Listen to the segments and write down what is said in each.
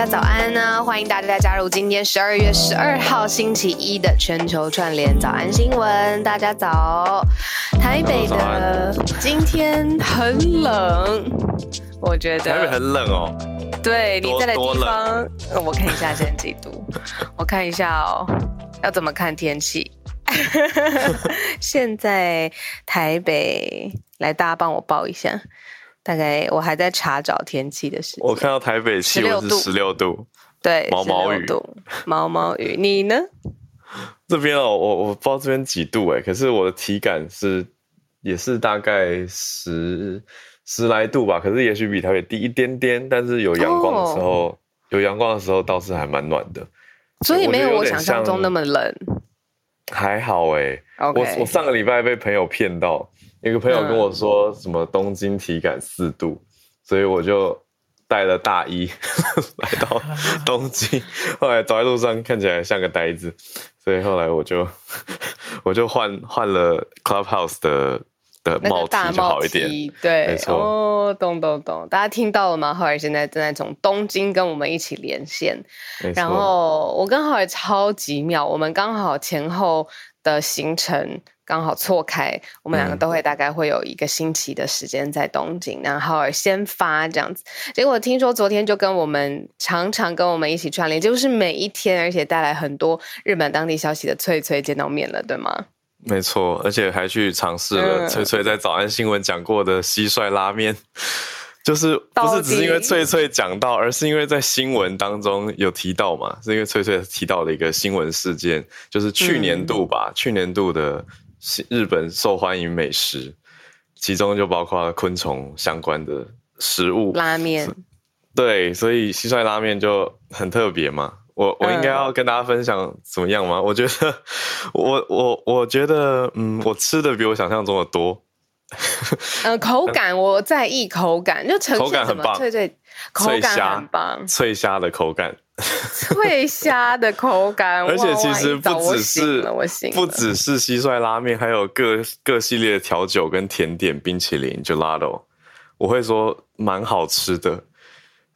家早安呢、啊！欢迎大家加入今天十二月十二号星期一的全球串联早安新闻。大家早，台北的今天很冷，我觉得台北很冷哦。对，你在的地方，我看一下现在几度，我看一下哦，要怎么看天气？现在台北，来，大家帮我报一下。大概我还在查找天气的时候，我看到台北气温是十六度，对，毛毛雨，毛毛雨。你呢？这边哦，我我不知道这边几度哎，可是我的体感是也是大概十十来度吧，可是也许比台北低一点点，但是有阳光的时候，哦、有阳光的时候倒是还蛮暖的，所以没有我想象中那么冷。还好哎.我我上个礼拜被朋友骗到。一个朋友跟我说什么东京体感四度，嗯、所以我就带了大衣 来到 东京。后来走在路上看起来像个呆子，所以后来我就我就换换了 Clubhouse 的的帽 T 就好一点。对，没错。哦，懂懂懂，大家听到了吗？浩尔现在正在从东京跟我们一起连线，然后我跟浩尔超级妙，我们刚好前后的行程。刚好错开，我们两个都会大概会有一个星期的时间在东京，嗯、然后先发这样子。结果听说昨天就跟我们常常跟我们一起串联，就是每一天，而且带来很多日本当地消息的翠翠见到面了，对吗？没错，而且还去尝试了翠翠在早安新闻讲过的蟋蟀拉面，就是不是只是因为翠翠讲到，而是因为在新闻当中有提到嘛？是因为翠翠提到了一个新闻事件，就是去年度吧，嗯、去年度的。日本受欢迎美食，其中就包括昆虫相关的食物，拉面。对，所以蟋蟀拉面就很特别嘛。我我应该要跟大家分享怎么样吗？嗯、我觉得，我我我觉得，嗯，我吃的比我想象中的多。呃，口感我在意口感，就呈现什么？脆脆，口感很棒，脆虾的口感。脆虾的口感，而且其实不只是不只是蟋蟀拉面，还有各各系列的调酒跟甜点、冰淇淋、gelato，我会说蛮好吃的，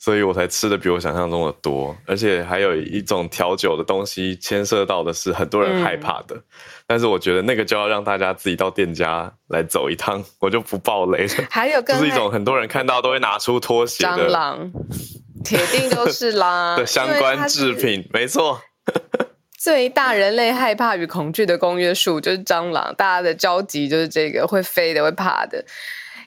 所以我才吃的比我想象中的多。而且还有一种调酒的东西，牵涉到的是很多人害怕的，嗯、但是我觉得那个就要让大家自己到店家来走一趟，我就不爆雷了。还有，就是一种很多人看到都会拿出拖鞋的蟑螂。铁定都是啦 的相关制品，没错。最大人类害怕与恐惧的公约数就是蟑螂，大家的交集就是这个会飞的、会怕的。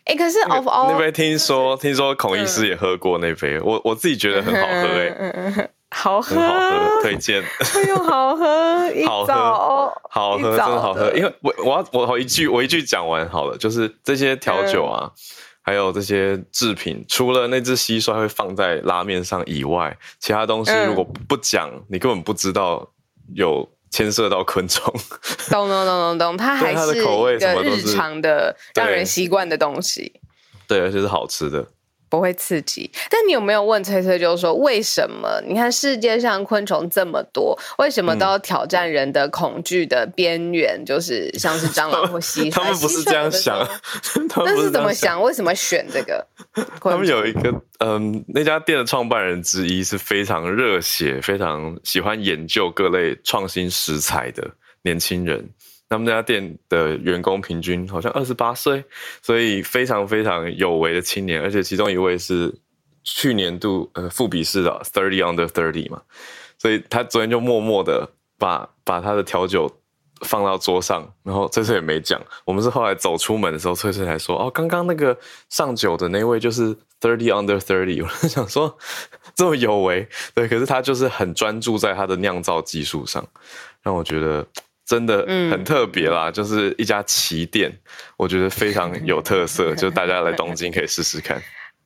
哎、欸，可是 of all 那杯听说，听说孔医师也喝过那杯，嗯、我我自己觉得很好喝、欸，哎，好喝，好喝，推荐。哎呦，好喝，好喝，好喝，真的好喝。因为我我要我一句我一句讲完好了，就是这些调酒啊。嗯还有这些制品，除了那只蟋蟀会放在拉面上以外，其他东西如果不讲，嗯、你根本不知道有牵涉到昆虫。懂懂懂懂懂，它还是一个日常的让人习惯的东西。对，而且是好吃的。不会刺激，但你有没有问崔崔？就是说，为什么？你看世界上昆虫这么多，为什么都要挑战人的恐惧的边缘？嗯、就是像是蟑螂或蟋蟀，他们不是这样想，那是怎么想？为什么选这个？他们有一个，嗯，那家店的创办人之一是非常热血、非常喜欢研究各类创新食材的年轻人。他们那家店的员工平均好像二十八岁，所以非常非常有为的青年，而且其中一位是去年度呃富比士的 Thirty Under Thirty 嘛，所以他昨天就默默的把把他的调酒放到桌上，然后翠翠也没讲，我们是后来走出门的时候，翠翠才说哦，刚刚那个上酒的那位就是 Thirty Under Thirty，我就想说这么有为，对，可是他就是很专注在他的酿造技术上，让我觉得。真的很特别啦，嗯、就是一家旗店，我觉得非常有特色，就大家来东京可以试试看。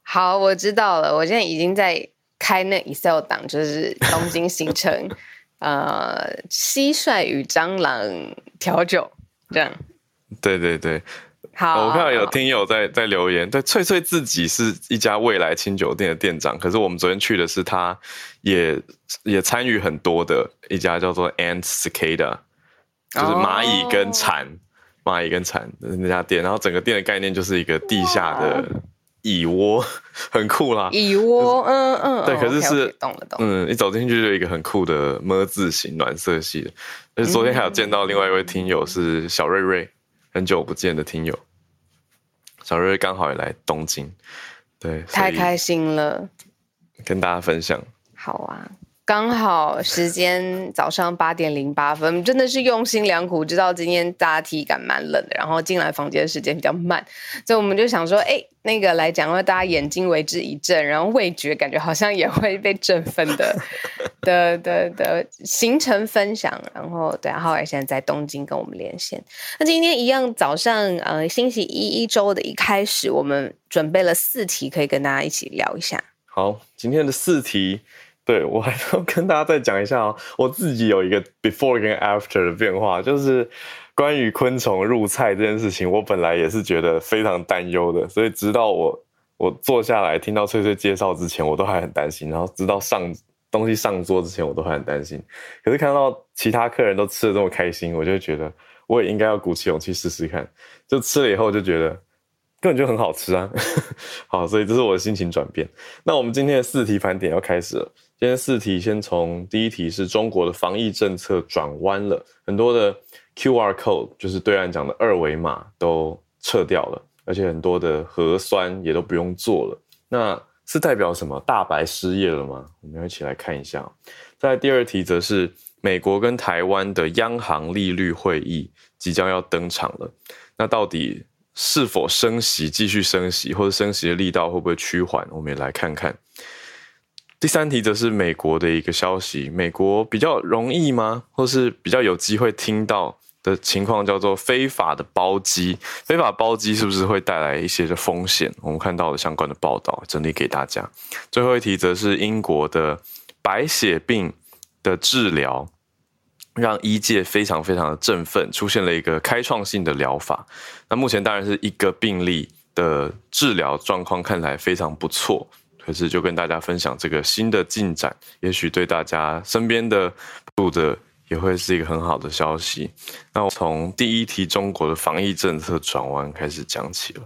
好，我知道了，我现在已经在开那 Excel 档，就是东京行程，呃，蟋蟀与蟑螂调酒这样。对对对，好，我看到有听友在在留言，对，翠翠自己是一家未来清酒店的店长，可是我们昨天去的是他也也参与很多的一家叫做 Ant Cicada。就是蚂蚁跟蝉，蚂蚁跟蝉那家店，然后整个店的概念就是一个地下的蚁窝，很酷啦。蚁窝，嗯嗯，对，可是是懂了懂。嗯，一走进去就有一个很酷的么字形暖色系的。而且昨天还有见到另外一位听友是小瑞瑞，很久不见的听友。小瑞瑞刚好也来东京，对，太开心了，跟大家分享。好啊。刚好时间早上八点零八分，真的是用心良苦，知道今天大家体感蛮冷的，然后进来房间的时间比较慢，所以我们就想说，哎，那个来讲，让大家眼睛为之一振，然后味觉感觉好像也会被振奋的的的的行程分享，然 后对，浩尔现在在东京跟我们连线。那今天一样早上，呃，星期一一周的一开始，我们准备了四题，可以跟大家一起聊一下。好，今天的四题。对，我还要跟大家再讲一下哦，我自己有一个 before 跟 after 的变化，就是关于昆虫入菜这件事情，我本来也是觉得非常担忧的，所以直到我我坐下来听到翠翠介绍之前，我都还很担心，然后直到上东西上桌之前，我都还很担心。可是看到其他客人都吃的这么开心，我就觉得我也应该要鼓起勇气试试看。就吃了以后就觉得。根本就很好吃啊！好，所以这是我的心情转变。那我们今天的四题盘点要开始了。今天四题先从第一题是中国的防疫政策转弯了，很多的 QR code 就是对岸讲的二维码都撤掉了，而且很多的核酸也都不用做了。那是代表什么？大白失业了吗？我们要一起来看一下。在第二题则是美国跟台湾的央行利率会议即将要登场了，那到底？是否升息，继续升息，或者升息的力道会不会趋缓？我们也来看看。第三题则是美国的一个消息，美国比较容易吗？或是比较有机会听到的情况叫做非法的包机，非法包机是不是会带来一些的风险？我们看到了相关的报道，整理给大家。最后一题则是英国的白血病的治疗。让医界非常非常的振奋，出现了一个开创性的疗法。那目前当然是一个病例的治疗状况看起来非常不错，可是就跟大家分享这个新的进展，也许对大家身边的住的也会是一个很好的消息。那我从第一题中国的防疫政策转弯开始讲起了。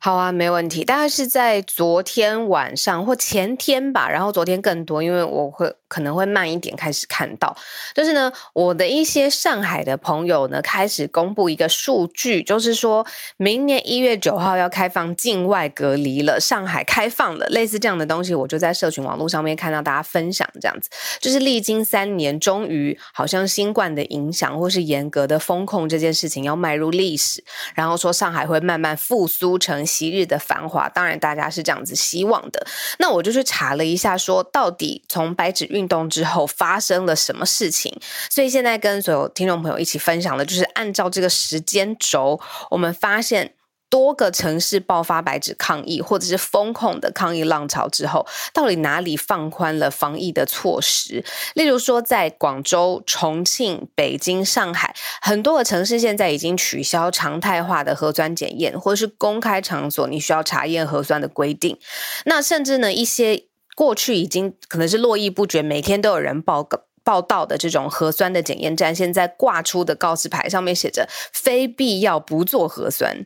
好啊，没问题。大概是在昨天晚上或前天吧，然后昨天更多，因为我会可能会慢一点开始看到。就是呢，我的一些上海的朋友呢，开始公布一个数据，就是说明年一月九号要开放境外隔离了，上海开放了，类似这样的东西，我就在社群网络上面看到大家分享这样子，就是历经三年，终于好像新冠的影响或是严格的风控这件事情要迈入历史，然后说上海会慢慢复苏成。昔日的繁华，当然大家是这样子希望的。那我就去查了一下，说到底从白纸运运动之后发生了什么事情。所以现在跟所有听众朋友一起分享的，就是按照这个时间轴，我们发现。多个城市爆发白纸抗议或者是封控的抗议浪潮之后，到底哪里放宽了防疫的措施？例如说，在广州、重庆、北京、上海，很多个城市现在已经取消常态化的核酸检验，或者是公开场所你需要查验核酸的规定。那甚至呢，一些过去已经可能是络绎不绝，每天都有人报告报道的这种核酸的检验站，现在挂出的告示牌上面写着“非必要不做核酸”。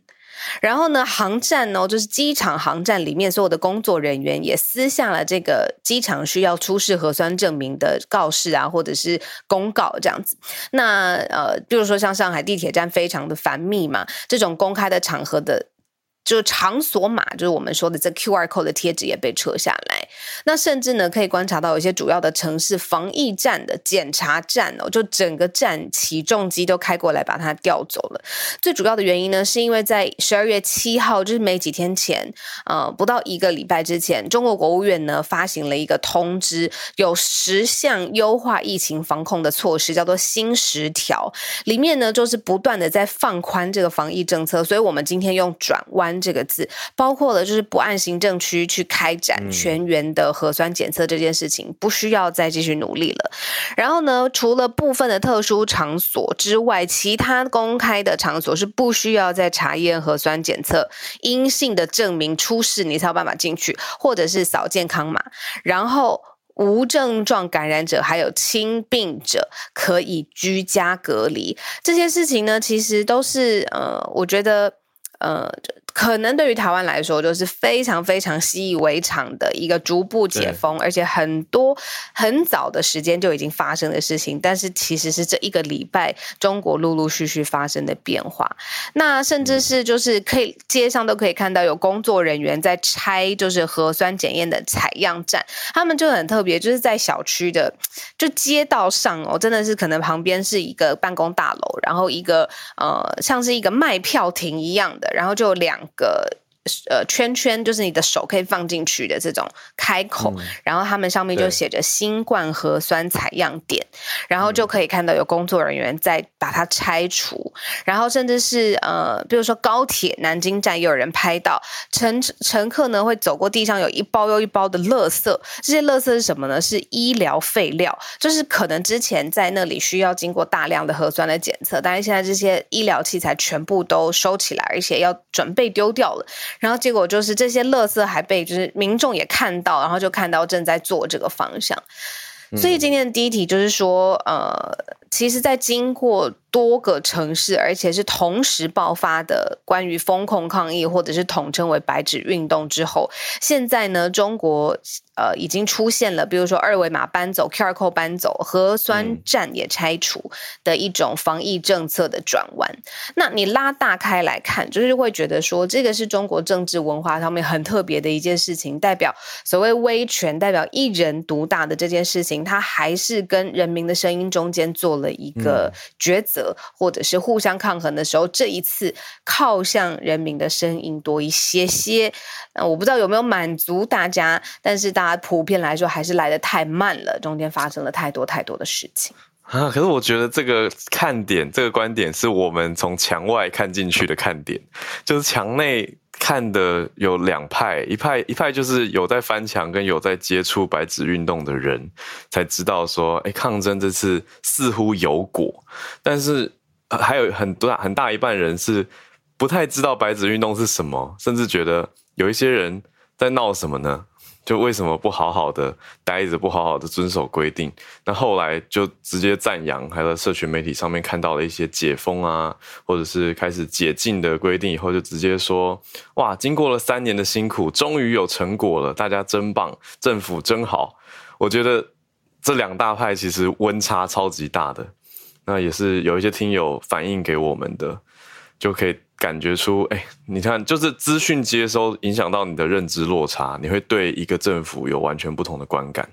然后呢，航站呢，就是机场航站里面所有的工作人员也撕下了这个机场需要出示核酸证明的告示啊，或者是公告这样子。那呃，比如说像上海地铁站非常的繁密嘛，这种公开的场合的。就场所码，就是我们说的这 QR code 的贴纸也被撤下来。那甚至呢，可以观察到有些主要的城市防疫站的检查站哦，就整个站起重机都开过来把它调走了。最主要的原因呢，是因为在十二月七号，就是没几天前，呃，不到一个礼拜之前，中国国务院呢发行了一个通知，有十项优化疫情防控的措施，叫做新十条。里面呢，就是不断的在放宽这个防疫政策。所以我们今天用转弯。这个字包括了，就是不按行政区去开展全员的核酸检测这件事情，不需要再继续努力了。然后呢，除了部分的特殊场所之外，其他公开的场所是不需要再查验核酸检测阴性的证明出示，你才有办法进去，或者是扫健康码。然后无症状感染者还有轻病者可以居家隔离。这些事情呢，其实都是呃，我觉得。呃，可能对于台湾来说，就是非常非常习以为常的一个逐步解封，而且很多很早的时间就已经发生的事情。但是其实是这一个礼拜，中国陆陆续续发生的变化。那甚至是就是可以街上都可以看到有工作人员在拆，就是核酸检验的采样站。他们就很特别，就是在小区的就街道上哦，真的是可能旁边是一个办公大楼，然后一个呃像是一个卖票亭一样的，然后就两。个呃圈圈就是你的手可以放进去的这种开口，嗯、然后他们上面就写着“新冠核酸采样点”，然后就可以看到有工作人员在把它拆除，然后甚至是呃，比如说高铁南京站，也有人拍到乘乘客呢会走过地上有一包又一包的垃圾，这些垃圾是什么呢？是医疗废料，就是可能之前在那里需要经过大量的核酸的检测，但是现在这些医疗器材全部都收起来，而且要准备丢掉了。然后结果就是这些垃圾还被就是民众也看到，然后就看到正在做这个方向。所以今天的第一题就是说，呃，其实，在经过。多个城市，而且是同时爆发的关于封控抗议，或者是统称为“白纸运动”之后，现在呢，中国呃已经出现了，比如说二维码搬走、QR code 搬走、核酸站也拆除的一种防疫政策的转弯。嗯、那你拉大开来看，就是会觉得说，这个是中国政治文化上面很特别的一件事情，代表所谓威权、代表一人独大的这件事情，它还是跟人民的声音中间做了一个抉择。嗯或者是互相抗衡的时候，这一次靠向人民的声音多一些些，那我不知道有没有满足大家，但是大家普遍来说还是来的太慢了，中间发生了太多太多的事情啊。可是我觉得这个看点，这个观点是我们从墙外看进去的看点，就是墙内。看的有两派，一派一派就是有在翻墙跟有在接触白纸运动的人才知道说，哎，抗争这次似乎有果，但是还有很多很大一半人是不太知道白纸运动是什么，甚至觉得有一些人在闹什么呢？就为什么不好好的待着，不好好的遵守规定？那后来就直接赞扬，还在社群媒体上面看到了一些解封啊，或者是开始解禁的规定以后，就直接说：哇，经过了三年的辛苦，终于有成果了，大家真棒，政府真好。我觉得这两大派其实温差超级大的，那也是有一些听友反映给我们的，就可以。感觉出，哎，你看，就是资讯接收影响到你的认知落差，你会对一个政府有完全不同的观感。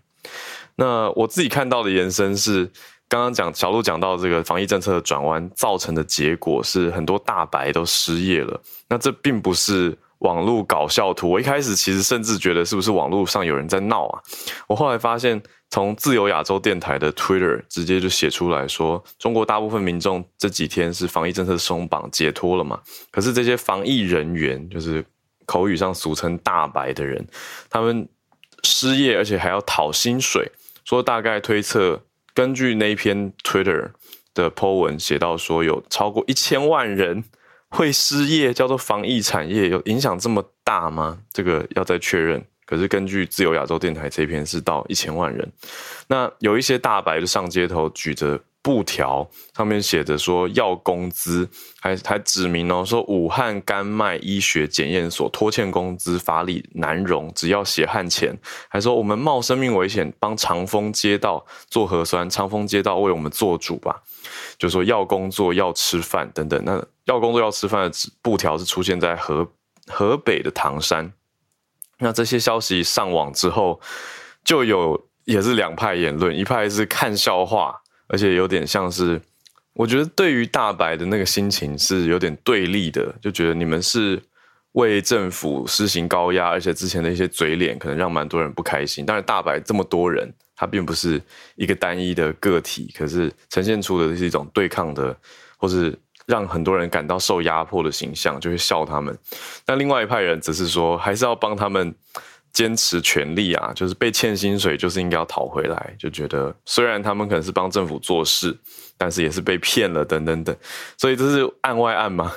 那我自己看到的延伸是，刚刚讲小路讲到这个防疫政策的转弯造成的结果是很多大白都失业了。那这并不是。网络搞笑图，我一开始其实甚至觉得是不是网络上有人在闹啊？我后来发现，从自由亚洲电台的 Twitter 直接就写出来说，中国大部分民众这几天是防疫政策松绑解脱了嘛？可是这些防疫人员，就是口语上俗称大白的人，他们失业，而且还要讨薪水。说大概推测，根据那篇 Twitter 的 po 文写到说，有超过一千万人。会失业叫做防疫产业有影响这么大吗？这个要再确认。可是根据自由亚洲电台这篇是到一千万人，那有一些大白就上街头举着布条，上面写着说要工资，还还指明哦说武汉甘麦医学检验所拖欠工资，法理难容，只要血汗钱，还说我们冒生命危险帮长丰街道做核酸，长丰街道为我们做主吧。就说要工作要吃饭等等，那要工作要吃饭的布条是出现在河河北的唐山。那这些消息上网之后，就有也是两派言论，一派是看笑话，而且有点像是，我觉得对于大白的那个心情是有点对立的，就觉得你们是为政府施行高压，而且之前的一些嘴脸可能让蛮多人不开心。当然，大白这么多人。他并不是一个单一的个体，可是呈现出的是一种对抗的，或是让很多人感到受压迫的形象，就会笑他们。但另外一派人则是说，还是要帮他们坚持权利啊，就是被欠薪水就是应该要讨回来，就觉得虽然他们可能是帮政府做事，但是也是被骗了等等等。所以这是案外案嘛，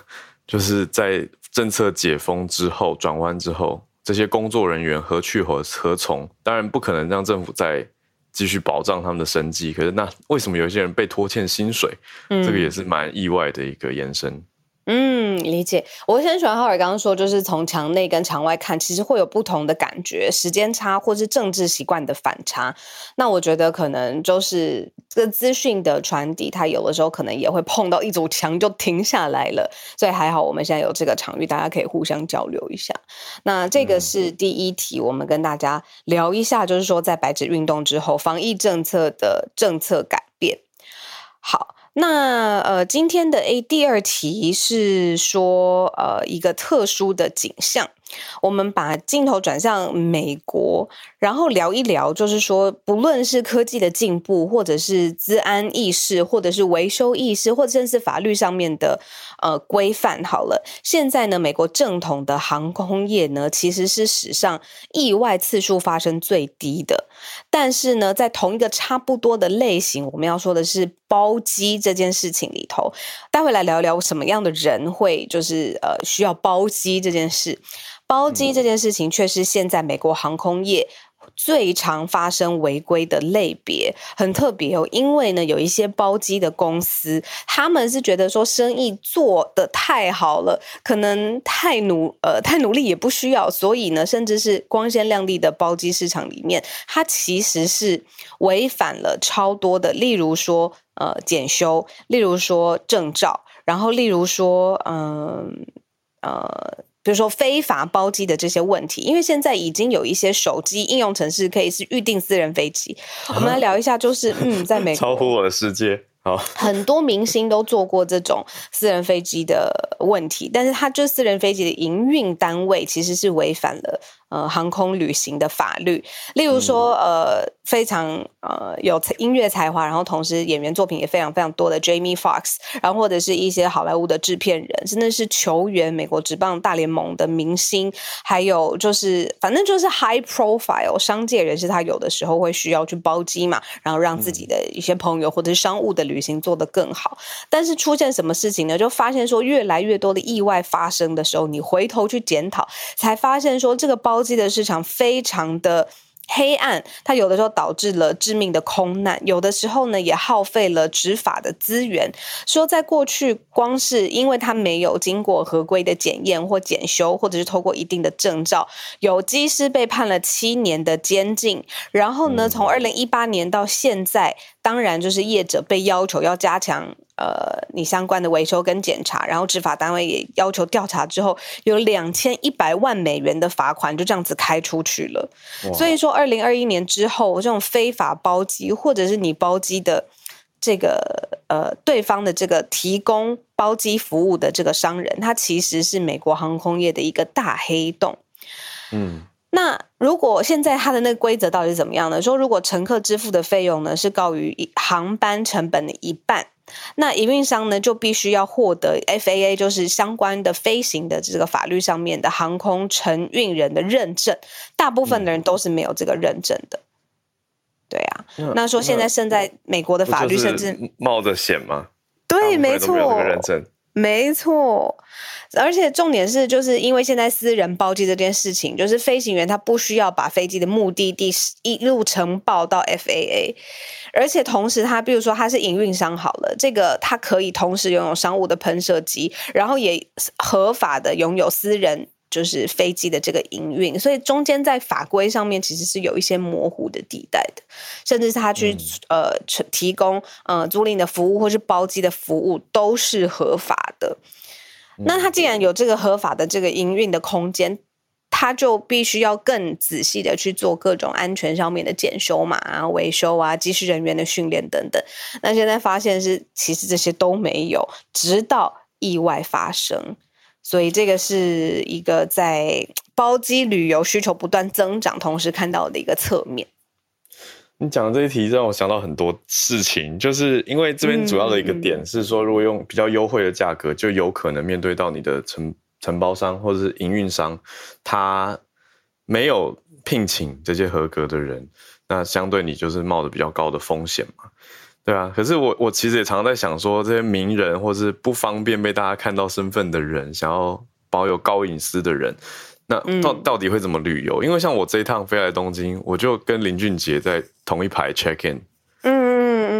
就是在政策解封之后转弯之后，这些工作人员何去何何从？当然不可能让政府在。继续保障他们的生计，可是那为什么有些人被拖欠薪水？嗯，这个也是蛮意外的一个延伸。嗯，理解。我很喜欢浩尔刚刚说，就是从墙内跟墙外看，其实会有不同的感觉，时间差或是政治习惯的反差。那我觉得可能就是这个资讯的传递，它有的时候可能也会碰到一堵墙就停下来了。所以还好，我们现在有这个场域，大家可以互相交流一下。那这个是第一题，我们跟大家聊一下，就是说在白纸运动之后，防疫政策的政策改变。好。那呃，今天的 A 第二题是说，呃，一个特殊的景象。我们把镜头转向美国，然后聊一聊，就是说，不论是科技的进步，或者是治安意识，或者是维修意识，或者甚至法律上面的呃规范，好了，现在呢，美国正统的航空业呢，其实是史上意外次数发生最低的。但是呢，在同一个差不多的类型，我们要说的是包机这件事情里头，待会来聊聊什么样的人会就是呃需要包机这件事。包机这件事情却是现在美国航空业最常发生违规的类别，很特别哦。因为呢，有一些包机的公司，他们是觉得说生意做得太好了，可能太努呃太努力也不需要，所以呢，甚至是光鲜亮丽的包机市场里面，它其实是违反了超多的，例如说呃检修，例如说证照，然后例如说嗯呃。呃比如说非法包机的这些问题，因为现在已经有一些手机应用程式可以是预定私人飞机。我们来聊一下，就是嗯，在美 国超乎我的世界。好，很多明星都做过这种私人飞机的问题，但是他就私人飞机的营运单位其实是违反了。呃，航空旅行的法律，例如说，呃，非常呃有音乐才华，然后同时演员作品也非常非常多的 Jamie Foxx，然后或者是一些好莱坞的制片人，甚至是球员、美国职棒大联盟的明星，还有就是反正就是 high profile 商界人士，他有的时候会需要去包机嘛，然后让自己的一些朋友或者是商务的旅行做得更好。但是出现什么事情呢？就发现说越来越多的意外发生的时候，你回头去检讨，才发现说这个包。机的市场非常的黑暗，它有的时候导致了致命的空难，有的时候呢也耗费了执法的资源。说在过去，光是因为它没有经过合规的检验或检修，或者是透过一定的证照，有机师被判了七年的监禁。然后呢，从二零一八年到现在，当然就是业者被要求要加强。呃，你相关的维修跟检查，然后执法单位也要求调查之后，有两千一百万美元的罚款就这样子开出去了。所以说，二零二一年之后，这种非法包机或者是你包机的这个呃对方的这个提供包机服务的这个商人，他其实是美国航空业的一个大黑洞。嗯，那如果现在他的那个规则到底是怎么样呢？说如果乘客支付的费用呢是高于航班成本的一半。那营运商呢，就必须要获得 FAA，就是相关的飞行的这个法律上面的航空承运人的认证。大部分的人都是没有这个认证的。对啊，那，那说现在现在美国的法律甚至冒着险吗？对，没错。没错，而且重点是，就是因为现在私人包机这件事情，就是飞行员他不需要把飞机的目的地一路呈报到 FAA，而且同时它，比如说它是营运商好了，这个它可以同时拥有商务的喷射机，然后也合法的拥有私人。就是飞机的这个营运，所以中间在法规上面其实是有一些模糊的地带的，甚至是他去、嗯、呃提供呃租赁的服务或是包机的服务都是合法的。嗯、那他既然有这个合法的这个营运的空间，他就必须要更仔细的去做各种安全上面的检修嘛、啊、维修啊、机师人员的训练等等。那现在发现是其实这些都没有，直到意外发生。所以这个是一个在包机旅游需求不断增长，同时看到的一个侧面。你讲的这一题让我想到很多事情，就是因为这边主要的一个点是说，如果用比较优惠的价格，就有可能面对到你的承承包商或者是营运商，他没有聘请这些合格的人，那相对你就是冒着比较高的风险嘛。对啊，可是我我其实也常常在想说，这些名人或是不方便被大家看到身份的人，想要保有高隐私的人，那到到底会怎么旅游？嗯、因为像我这一趟飞来东京，我就跟林俊杰在同一排 check in。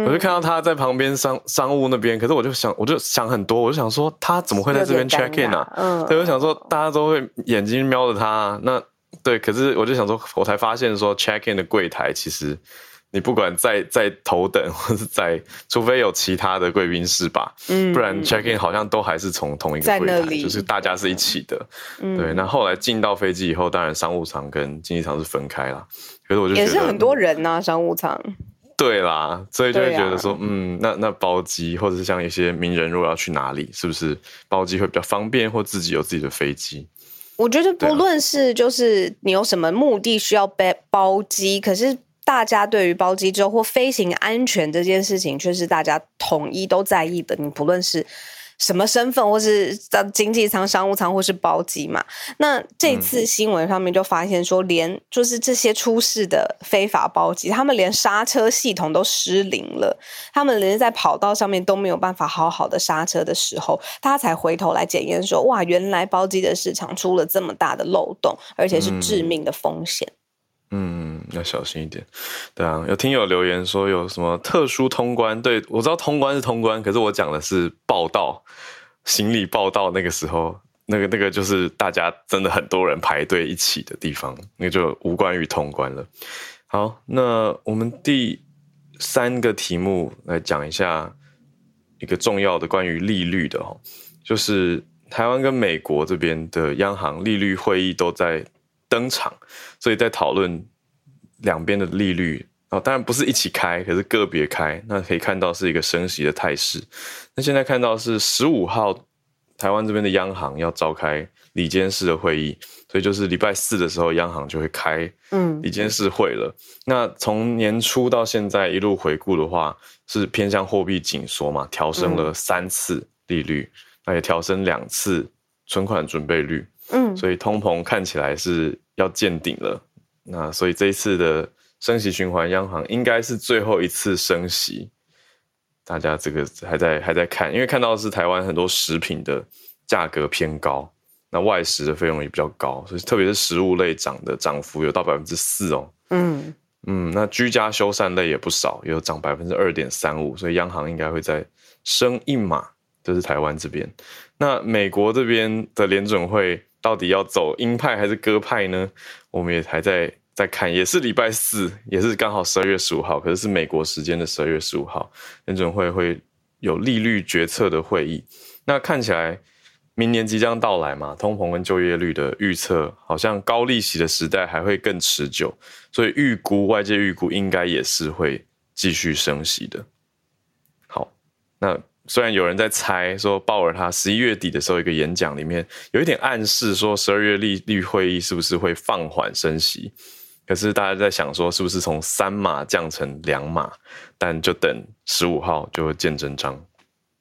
我就看到他在旁边商商务那边，可是我就想，我就想很多，我就想说他怎么会在这边 check in 啊？嗯，对，我想说大家都会眼睛瞄着他，那对，可是我就想说，我才发现说 check in 的柜台其实。你不管在在头等 或是在，除非有其他的贵宾室吧，嗯，不然 check in 好像都还是从同一个柜台，就是大家是一起的，嗯、对。那后来进到飞机以后，当然商务舱跟经济舱是分开了，可是我就也是很多人呐、啊，商务舱。对啦，所以就会觉得说，啊、嗯，那那包机或者是像一些名人如果要去哪里，是不是包机会比较方便，或自己有自己的飞机？我觉得不论是就是你有什么目的需要包包机，可是。大家对于包机之后或飞行安全这件事情，却是大家统一都在意的。你不论是什么身份，或是在经济舱、商务舱，或是包机嘛，那这次新闻上面就发现说，连就是这些出事的非法包机，他们连刹车系统都失灵了，他们连在跑道上面都没有办法好好的刹车的时候，他才回头来检验说，哇，原来包机的市场出了这么大的漏洞，而且是致命的风险。嗯嗯，要小心一点。对啊，有听友留言说有什么特殊通关？对，我知道通关是通关，可是我讲的是报道，行李报道那个时候，那个那个就是大家真的很多人排队一起的地方，那就无关于通关了。好，那我们第三个题目来讲一下一个重要的关于利率的哦，就是台湾跟美国这边的央行利率会议都在登场，所以在讨论两边的利率哦，当然不是一起开，可是个别开。那可以看到是一个升息的态势。那现在看到是十五号，台湾这边的央行要召开理监事的会议，所以就是礼拜四的时候，央行就会开嗯理监事会了。嗯、那从年初到现在一路回顾的话，是偏向货币紧缩嘛，调升了三次利率，嗯、那也调升两次存款准备率。嗯，所以通膨看起来是要见顶了，那所以这一次的升息循环，央行应该是最后一次升息。大家这个还在还在看，因为看到的是台湾很多食品的价格偏高，那外食的费用也比较高，所以特别是食物类涨的涨幅有到百分之四哦。嗯嗯，那居家修缮类也不少，有涨百分之二点三五，所以央行应该会再升一码。这是台湾这边，那美国这边的联准会。到底要走鹰派还是鸽派呢？我们也还在在看，也是礼拜四，也是刚好十二月十五号，可是是美国时间的十二月十五号，联准会会有利率决策的会议。那看起来明年即将到来嘛，通膨跟就业率的预测好像高利息的时代还会更持久，所以预估外界预估应该也是会继续升息的。好，那。虽然有人在猜说鲍尔他十一月底的时候一个演讲里面有一点暗示说十二月利率会议是不是会放缓升息，可是大家在想说是不是从三码降成两码，但就等十五号就会见真章。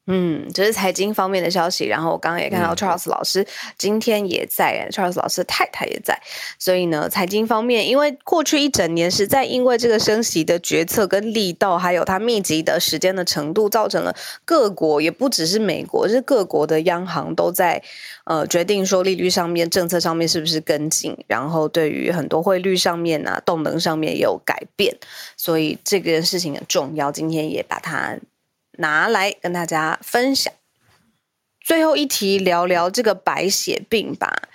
嗯，这是财经方面的消息。然后我刚刚也看到 Charles 老师今天也在、嗯、，Charles 老师太太也在。所以呢，财经方面，因为过去一整年实在因为这个升息的决策跟力道，还有它密集的时间的程度，造成了各国也不只是美国，是各国的央行都在呃决定说利率上面、政策上面是不是跟进，然后对于很多汇率上面啊、动能上面也有改变。所以这件事情很重要，今天也把它。拿来跟大家分享。最后一题，聊聊这个白血病吧。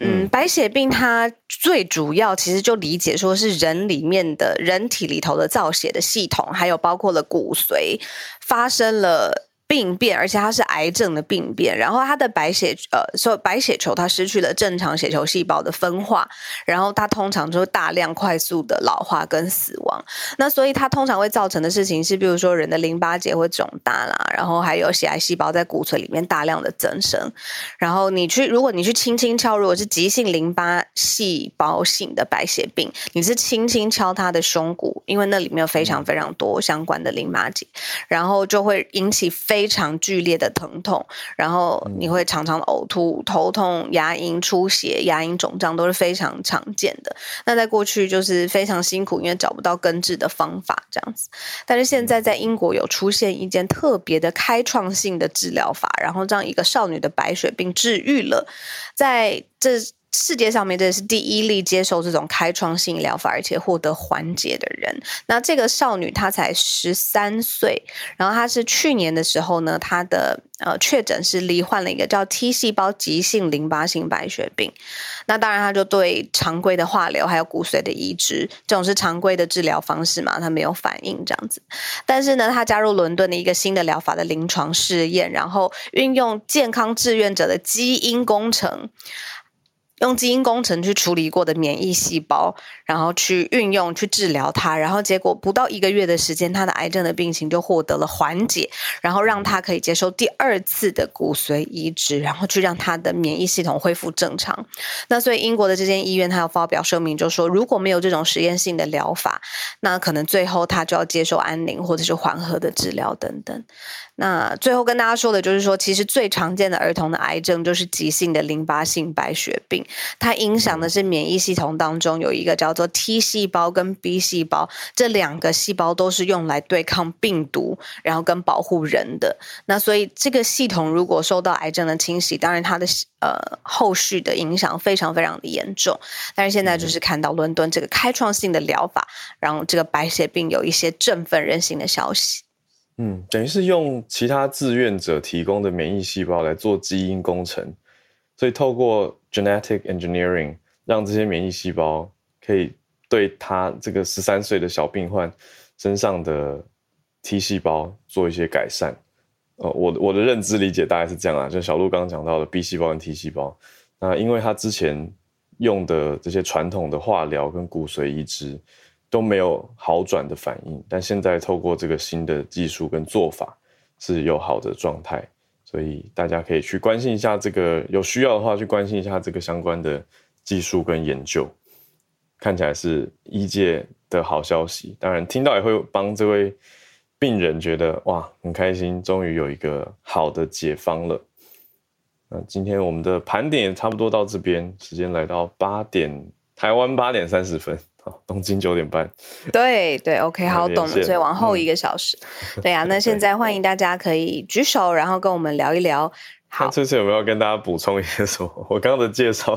嗯，白血病它最主要其实就理解说是人里面的人体里头的造血的系统，还有包括了骨髓发生了。病变，而且它是癌症的病变。然后它的白血呃，所以白血球它失去了正常血球细胞的分化，然后它通常就会大量快速的老化跟死亡。那所以它通常会造成的事情是，比如说人的淋巴结会肿大啦，然后还有血癌细胞在骨髓里面大量的增生。然后你去，如果你去轻轻敲，如果是急性淋巴细胞性的白血病，你是轻轻敲它的胸骨，因为那里面有非常非常多相关的淋巴结，然后就会引起非非常剧烈的疼痛，然后你会常常呕吐、头痛、牙龈出血、牙龈肿胀都是非常常见的。那在过去就是非常辛苦，因为找不到根治的方法这样子。但是现在在英国有出现一件特别的开创性的治疗法，然后让一个少女的白血病治愈了。在这世界上面这是第一例接受这种开创性疗法而且获得缓解的人。那这个少女她才十三岁，然后她是去年的时候呢，她的呃确诊是罹患了一个叫 T 细胞急性淋巴性白血病。那当然，她就对常规的化疗还有骨髓的移植这种是常规的治疗方式嘛，她没有反应这样子。但是呢，她加入伦敦的一个新的疗法的临床试验，然后运用健康志愿者的基因工程。用基因工程去处理过的免疫细胞，然后去运用去治疗它，然后结果不到一个月的时间，他的癌症的病情就获得了缓解，然后让他可以接受第二次的骨髓移植，然后去让他的免疫系统恢复正常。那所以英国的这间医院，他要发表声明，就说如果没有这种实验性的疗法，那可能最后他就要接受安宁或者是缓和的治疗等等。那最后跟大家说的就是说，其实最常见的儿童的癌症就是急性的淋巴性白血病，它影响的是免疫系统当中有一个叫做 T 细胞跟 B 细胞，这两个细胞都是用来对抗病毒，然后跟保护人的。那所以这个系统如果受到癌症的侵袭，当然它的呃后续的影响非常非常的严重。但是现在就是看到伦敦这个开创性的疗法，然后这个白血病有一些振奋人心的消息。嗯，等于是用其他志愿者提供的免疫细胞来做基因工程，所以透过 genetic engineering 让这些免疫细胞可以对他这个十三岁的小病患身上的 T 细胞做一些改善。呃，我我的认知理解大概是这样啊，就小鹿刚刚讲到的 B 细胞跟 T 细胞，那因为他之前用的这些传统的化疗跟骨髓移植。都没有好转的反应，但现在透过这个新的技术跟做法是有好的状态，所以大家可以去关心一下这个，有需要的话去关心一下这个相关的技术跟研究，看起来是医界的好消息。当然听到也会帮这位病人觉得哇，很开心，终于有一个好的解方了。那今天我们的盘点也差不多到这边，时间来到八点，台湾八点三十分。东京九点半，对对，OK，好，懂了，所以往后一个小时，嗯、对呀、啊。那现在欢迎大家可以举手，然后跟我们聊一聊。好，这次有没有跟大家补充一些什么？我刚刚的介绍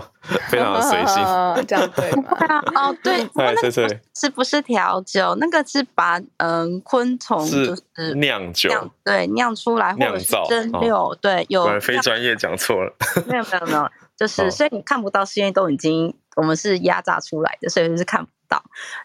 非常的随性，这样对吗？哦，对，哎，翠翠，是不是调酒？那个是把嗯昆虫就是酿酒，对，酿出来或者是蒸馏，哦、对，有非专业讲错了，没有没有没有，就是所以你看不到，是因为都已经我们是压榨出来的，所以就是看。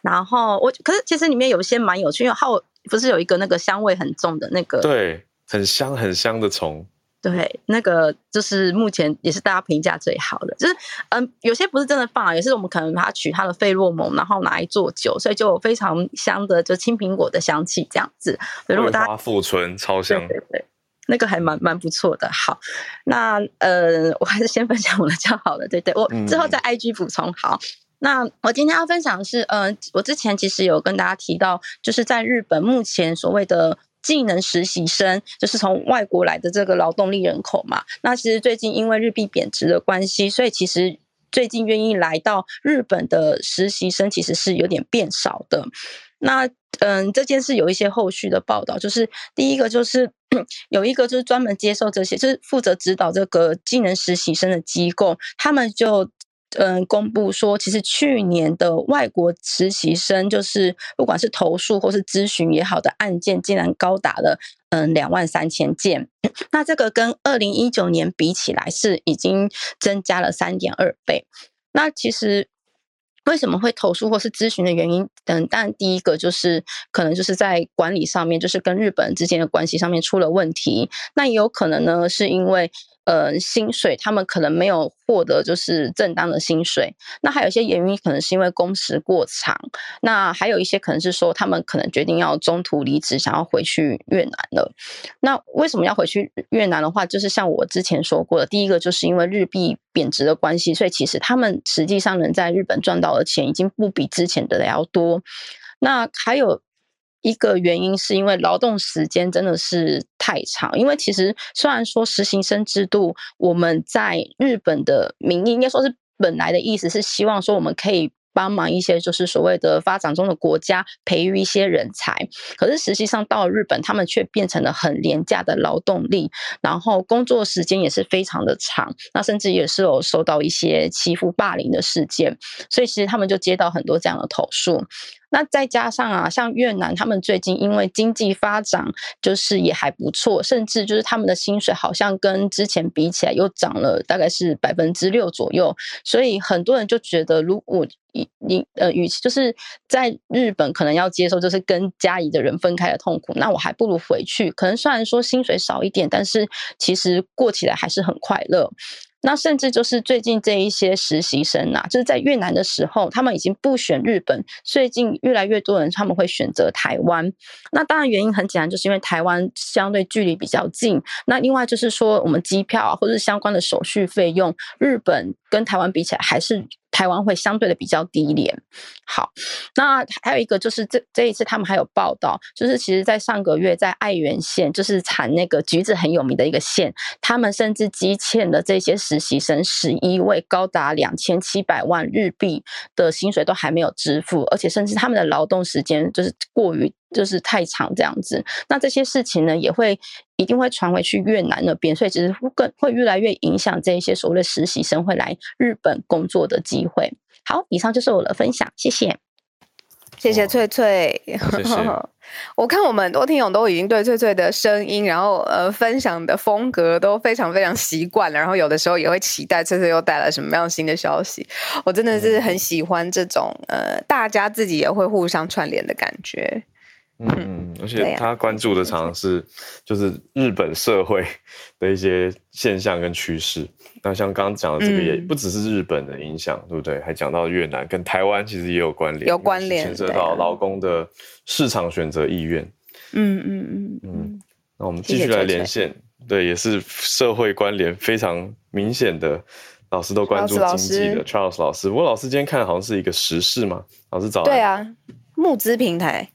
然后我可是其实里面有一些蛮有趣，因为它不是有一个那个香味很重的那个，对，很香很香的虫，对，那个就是目前也是大家评价最好的，就是嗯，有些不是真的放，也是我们可能把它取它的费洛蒙，然后拿来做酒，所以就有非常香的，就青苹果的香气这样子。如果大家富醇超香，对，对对，那个还蛮蛮不错的。好，那呃，我还是先分享我的就好了，对对，我之后在 IG 补充好。那我今天要分享的是，呃，我之前其实有跟大家提到，就是在日本目前所谓的技能实习生，就是从外国来的这个劳动力人口嘛。那其实最近因为日币贬值的关系，所以其实最近愿意来到日本的实习生其实是有点变少的。那嗯，这件事有一些后续的报道，就是第一个就是 有一个就是专门接受这些，就是负责指导这个技能实习生的机构，他们就。嗯，公布说，其实去年的外国实习生，就是不管是投诉或是咨询也好的案件，竟然高达了嗯两万三千件。那这个跟二零一九年比起来，是已经增加了三点二倍。那其实。为什么会投诉或是咨询的原因？嗯，但第一个就是可能就是在管理上面，就是跟日本之间的关系上面出了问题。那也有可能呢，是因为呃薪水他们可能没有获得就是正当的薪水。那还有一些原因，可能是因为工时过长。那还有一些可能是说他们可能决定要中途离职，想要回去越南了。那为什么要回去越南的话，就是像我之前说过的，第一个就是因为日币贬值的关系，所以其实他们实际上能在日本赚到的钱已经不比之前的要多。那还有一个原因是因为劳动时间真的是太长。因为其实虽然说实习生制度，我们在日本的名义应该说是本来的意思是希望说我们可以帮忙一些就是所谓的发展中的国家培育一些人才。可是实际上到了日本，他们却变成了很廉价的劳动力，然后工作时间也是非常的长，那甚至也是有受到一些欺负霸凌的事件，所以其实他们就接到很多这样的投诉。那再加上啊，像越南，他们最近因为经济发展就是也还不错，甚至就是他们的薪水好像跟之前比起来又涨了大概是百分之六左右，所以很多人就觉得，如果你呃，与其就是在日本可能要接受就是跟家里的人分开的痛苦，那我还不如回去，可能虽然说薪水少一点，但是其实过起来还是很快乐。那甚至就是最近这一些实习生啊，就是在越南的时候，他们已经不选日本，最近越来越多人他们会选择台湾。那当然原因很简单，就是因为台湾相对距离比较近。那另外就是说，我们机票啊，或者是相关的手续费用，日本跟台湾比起来还是。台湾会相对的比较低廉。好，那还有一个就是这这一次他们还有报道，就是其实在上个月在爱媛县，就是产那个橘子很有名的一个县，他们甚至积欠的这些实习生十一位高达两千七百万日币的薪水都还没有支付，而且甚至他们的劳动时间就是过于。就是太长这样子，那这些事情呢，也会一定会传回去越南那边，所以其实会更会越来越影响这一些所谓的实习生会来日本工作的机会。好，以上就是我的分享，谢谢，谢谢翠翠。谢谢 我看我们很多听友都已经对翠翠的声音，然后呃分享的风格都非常非常习惯了，然后有的时候也会期待翠翠又带来什么样新的消息。我真的是很喜欢这种呃大家自己也会互相串联的感觉。嗯，而且他关注的常常是就是日本社会的一些现象跟趋势。那像刚刚讲的这个，也不只是日本的影响，对不对？还讲到越南跟台湾其实也有关联，有关联，牵涉到劳工的市场选择意愿。嗯嗯嗯嗯。那我们继续来连线，对，也是社会关联非常明显的老师都关注经济的 Charles 老师。不过老师今天看好像是一个时事嘛，老师早。对啊，募资平台。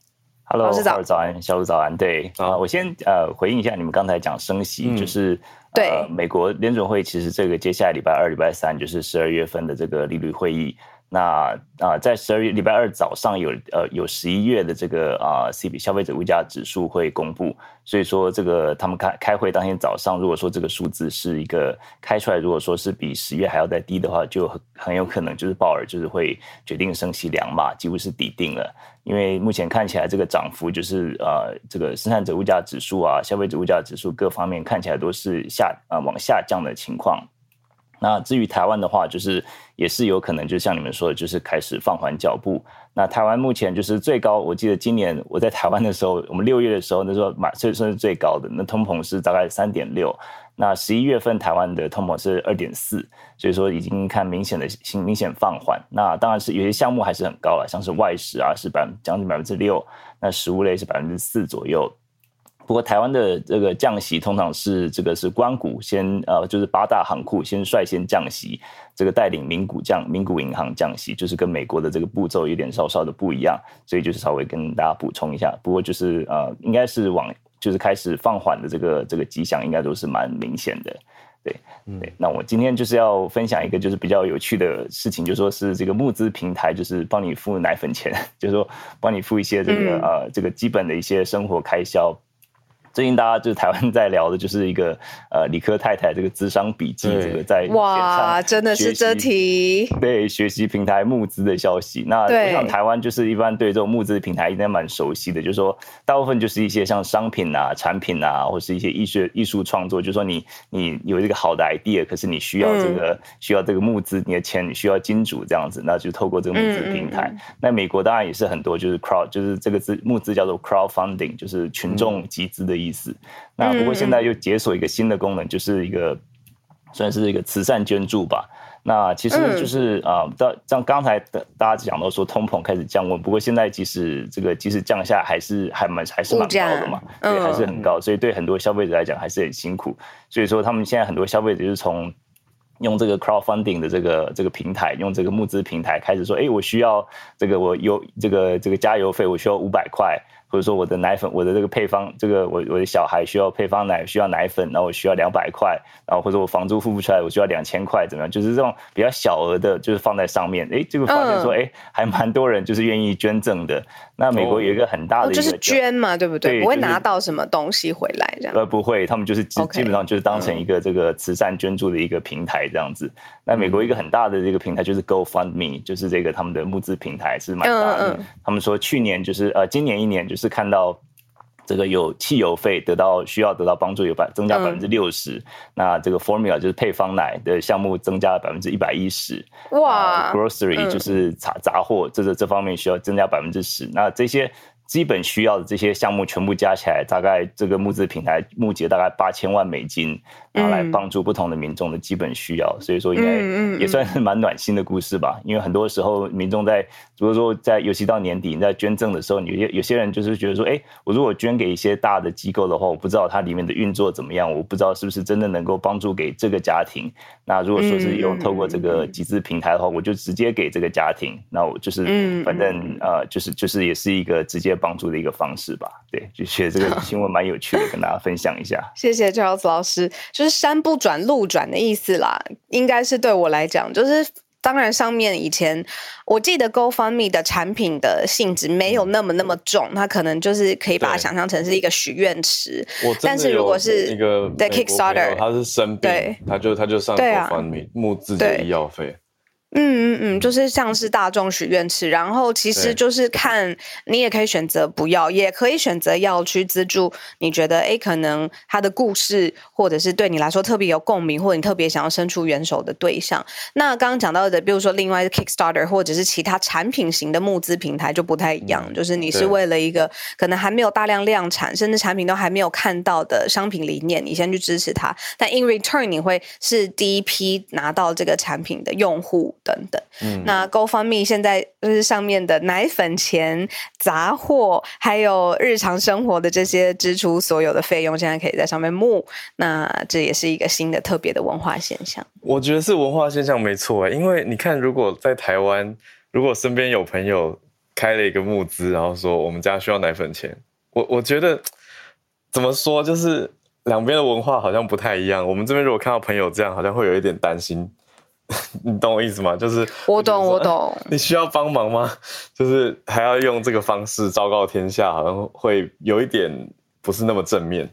Hello，早安，小鲁早安。对啊，我先呃回应一下你们刚才讲升息，嗯、就是对、呃、美国联准会其实这个接下来礼拜二、礼拜三就是十二月份的这个利率会议。那啊、在十二月礼拜二早上有呃有十一月的这个啊 CP 消费者物价指数会公布，所以说这个他们开开会当天早上，如果说这个数字是一个开出来，如果说是比十月还要再低的话，就很很有可能就是鲍尔就是会决定升息两码，几乎是底定了。因为目前看起来这个涨幅就是呃这个生产者物价指数啊、消费者物价指数各方面看起来都是下啊、呃、往下降的情况。那至于台湾的话，就是也是有可能，就像你们说的，就是开始放缓脚步。那台湾目前就是最高，我记得今年我在台湾的时候，我们六月的时候那时候买算算是最高的，那通膨是大概三点六。那十一月份台湾的通膨是二点四，所以说已经看明显的明明显放缓。那当然是有些项目还是很高了，像是外食啊是百将近百分之六，那食物类是百分之四左右。不过台湾的这个降息通常是这个是关谷先呃，就是八大行库先率先降息，这个带领民股降民股银行降息，就是跟美国的这个步骤有点稍稍的不一样，所以就是稍微跟大家补充一下。不过就是呃，应该是往就是开始放缓的这个这个迹象，应该都是蛮明显的。对，对。那我今天就是要分享一个就是比较有趣的事情，就是说是这个募资平台，就是帮你付奶粉钱，就是说帮你付一些这个、嗯、呃这个基本的一些生活开销。最近大家就是台湾在聊的，就是一个呃理科太太这个智商笔记，这个在哇，真的是这题对学习平台募资的消息。那我想台湾就是一般对这种募资平台应该蛮熟悉的，就是说大部分就是一些像商品啊、产品啊，或是一些艺术艺术创作，就是说你你有一个好的 idea，可是你需要这个、嗯、需要这个募资，你的钱你需要金主这样子，那就透过这个募资平台。嗯嗯嗯，那美国当然也是很多，就是 crowd，就是这个资募资叫做 crowdfunding，就是群众集资的。意思，那不过现在又解锁一个新的功能，就是一个算是一个慈善捐助吧。那其实就是啊，到像刚才的大家讲到说通膨开始降温，不过现在即使这个即使降下，还是还蛮还是蛮高的嘛，对，还是很高，所以对很多消费者来讲还是很辛苦。所以说他们现在很多消费者就是从用这个 crowdfunding 的这个这个平台，用这个募资平台开始说，哎，我需要这个我有这个这个加油费，我需要五百块。或者说我的奶粉，我的这个配方，这个我我的小孩需要配方奶，需要奶粉，然后我需要两百块，然后或者我房租付不出来，我需要两千块，怎么样？就是这种比较小额的，就是放在上面，哎，这个发现说，哎，还蛮多人就是愿意捐赠的。那美国有一个很大的就是捐嘛，对不对？对，不会拿到什么东西回来这样。呃，不会，他们就是基基本上就是当成一个这个慈善捐助的一个平台这样子。嗯、那美国一个很大的这个平台就是 GoFundMe，就是这个他们的募资平台是蛮大的。他们说去年就是呃，今年一年就是看到。这个有汽油费得到需要得到帮助有百增加百分之六十，嗯、那这个 formula 就是配方奶的项目增加了百分之一百一十，哇，grocery 就是杂杂货，这个这方面需要增加百分之十，那这些。基本需要的这些项目全部加起来，大概这个募资平台募集大概八千万美金，拿来帮助不同的民众的基本需要，嗯、所以说应该也算是蛮暖心的故事吧。因为很多时候民众在，如果说在尤其到年底你在捐赠的时候，有些有些人就是觉得说，哎，我如果捐给一些大的机构的话，我不知道它里面的运作怎么样，我不知道是不是真的能够帮助给这个家庭。那如果说是用透过这个集资平台的话，我就直接给这个家庭，那我就是反正呃，就是就是也是一个直接。帮助的一个方式吧，对，就觉得这个新闻蛮有趣的，跟大家分享一下。谢谢 Charles 老师，就是山不转路转的意思啦，应该是对我来讲，就是当然上面以前我记得 GoFundMe 的产品的性质没有那么那么重，它可能就是可以把它想象成是一个许愿池。但是如果是一个对 Kickstarter，他是生病，对，他就他就上 GoFundMe 募自己的医药费。嗯嗯嗯，就是像是大众许愿池，然后其实就是看你也可以选择不要，也可以选择要去资助。你觉得诶，可能他的故事，或者是对你来说特别有共鸣，或者你特别想要伸出援手的对象。那刚刚讲到的，比如说另外的 Kickstarter，或者是其他产品型的募资平台就不太一样，嗯、就是你是为了一个可能还没有大量量产，甚至产品都还没有看到的商品理念，你先去支持它。但 in return，你会是第一批拿到这个产品的用户。等等，嗯，那 GoFundMe 现在就是上面的奶粉钱、杂货，还有日常生活的这些支出，所有的费用，现在可以在上面募。那这也是一个新的特别的文化现象。我觉得是文化现象没错，因为你看，如果在台湾，如果身边有朋友开了一个募资，然后说我们家需要奶粉钱，我我觉得怎么说，就是两边的文化好像不太一样。我们这边如果看到朋友这样，好像会有一点担心。你懂我意思吗？就是我懂，我懂。你需要帮忙吗？就是还要用这个方式昭告天下，好像会有一点不是那么正面。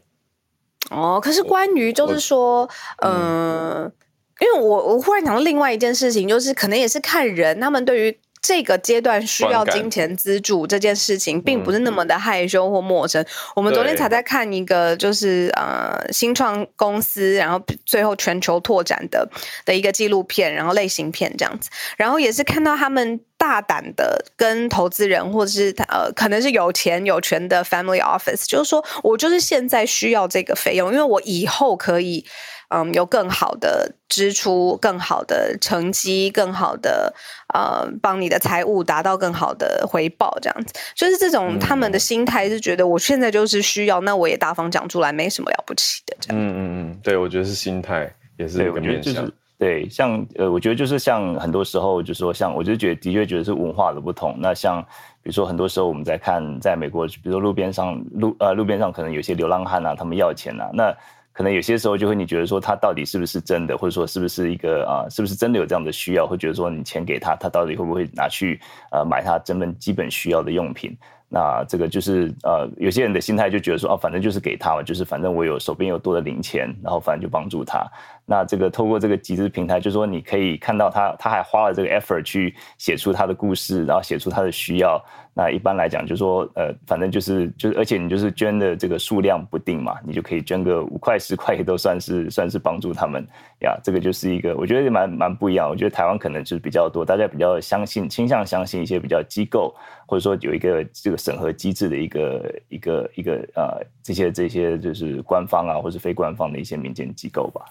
哦，可是关于就是说，嗯、呃，因为我我忽然想到另外一件事情，就是可能也是看人，他们对于。这个阶段需要金钱资助这件事情，并不是那么的害羞或陌生。嗯、我们昨天才在看一个，就是呃新创公司，然后最后全球拓展的的一个纪录片，然后类型片这样子。然后也是看到他们大胆的跟投资人，或者是呃可能是有钱有权的 family office，就是说我就是现在需要这个费用，因为我以后可以。嗯，有更好的支出，更好的成绩，更好的呃，帮你的财务达到更好的回报，这样子，就是这种他们的心态是觉得我现在就是需要，那我也大方讲出来，没什么了不起的，这样。嗯嗯嗯，对，我觉得是心态也是一个面向。就是对，像呃，我觉得就是像很多时候，就是说像，我就觉得的确觉得是文化的不同。那像比如说很多时候我们在看，在美国，比如说路边上路呃路边上可能有些流浪汉啊，他们要钱啊，那。可能有些时候就会你觉得说他到底是不是真的，或者说是不是一个啊，是不是真的有这样的需要？会觉得说你钱给他，他到底会不会拿去呃买他真正基本需要的用品？那这个就是呃有些人的心态就觉得说哦，反正就是给他嘛，就是反正我有手边有多的零钱，然后反正就帮助他。那这个透过这个集资平台，就是说你可以看到他他还花了这个 effort 去写出他的故事，然后写出他的需要。那一般来讲，就是说，呃，反正就是就是，而且你就是捐的这个数量不定嘛，你就可以捐个五块十块，也都算是算是帮助他们呀。这个就是一个，我觉得蛮蛮不一样。我觉得台湾可能就是比较多，大家比较相信，倾向相信一些比较机构，或者说有一个这个审核机制的一个一个一个呃，这些这些就是官方啊，或是非官方的一些民间机构吧。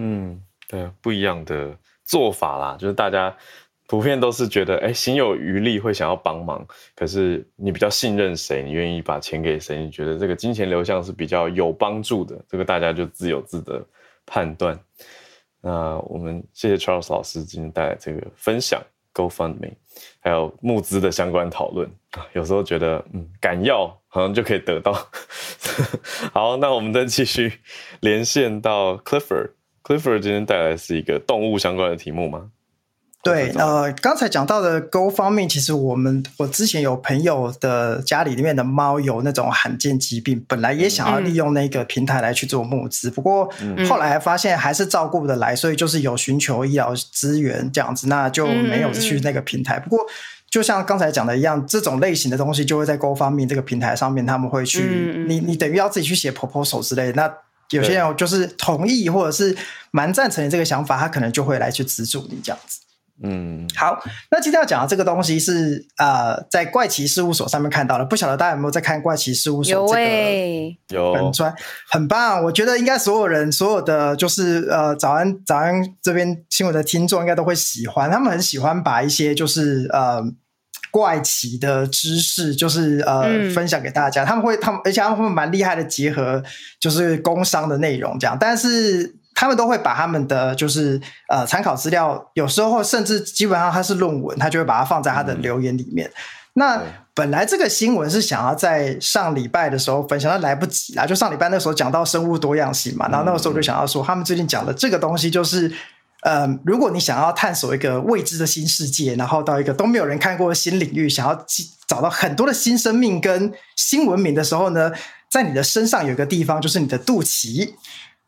嗯，对，不一样的做法啦，就是大家。普遍都是觉得，哎，心有余力会想要帮忙。可是你比较信任谁，你愿意把钱给谁？你觉得这个金钱流向是比较有帮助的，这个大家就自有自的判断。那我们谢谢 Charles 老师今天带来这个分享，GoFundMe，还有募资的相关讨论。有时候觉得，嗯，敢要好像就可以得到。好，那我们再继续连线到 Clifford。Clifford 今天带来是一个动物相关的题目吗？对，呃，刚才讲到的 Go 方面，其实我们我之前有朋友的家里里面的猫有那种罕见疾病，本来也想要利用那个平台来去做募资，嗯、不过后来发现还是照顾不得来，所以就是有寻求医疗资源这样子，那就没有去那个平台。不过就像刚才讲的一样，这种类型的东西就会在 Go 方面这个平台上面，他们会去，嗯、你你等于要自己去写 proposal 之类的。那有些人就是同意或者是蛮赞成你这个想法，他可能就会来去资助你这样子。嗯，好，那今天要讲的这个东西是呃，在怪奇事务所上面看到的，不晓得大家有没有在看怪奇事务所这个有。本专，很棒，我觉得应该所有人所有的就是呃早安早安这边新闻的听众应该都会喜欢，他们很喜欢把一些就是呃怪奇的知识就是呃、嗯、分享给大家，他们会他们而且他们会蛮厉害的结合就是工商的内容这样，但是。他们都会把他们的就是呃参考资料，有时候甚至基本上它是论文，他就会把它放在他的留言里面。嗯、那本来这个新闻是想要在上礼拜的时候分享，但来不及啦。就上礼拜那时候讲到生物多样性嘛，然后那个时候就想要说，他们最近讲的这个东西就是，呃，如果你想要探索一个未知的新世界，然后到一个都没有人看过的新领域，想要找到很多的新生命跟新文明的时候呢，在你的身上有一个地方，就是你的肚脐。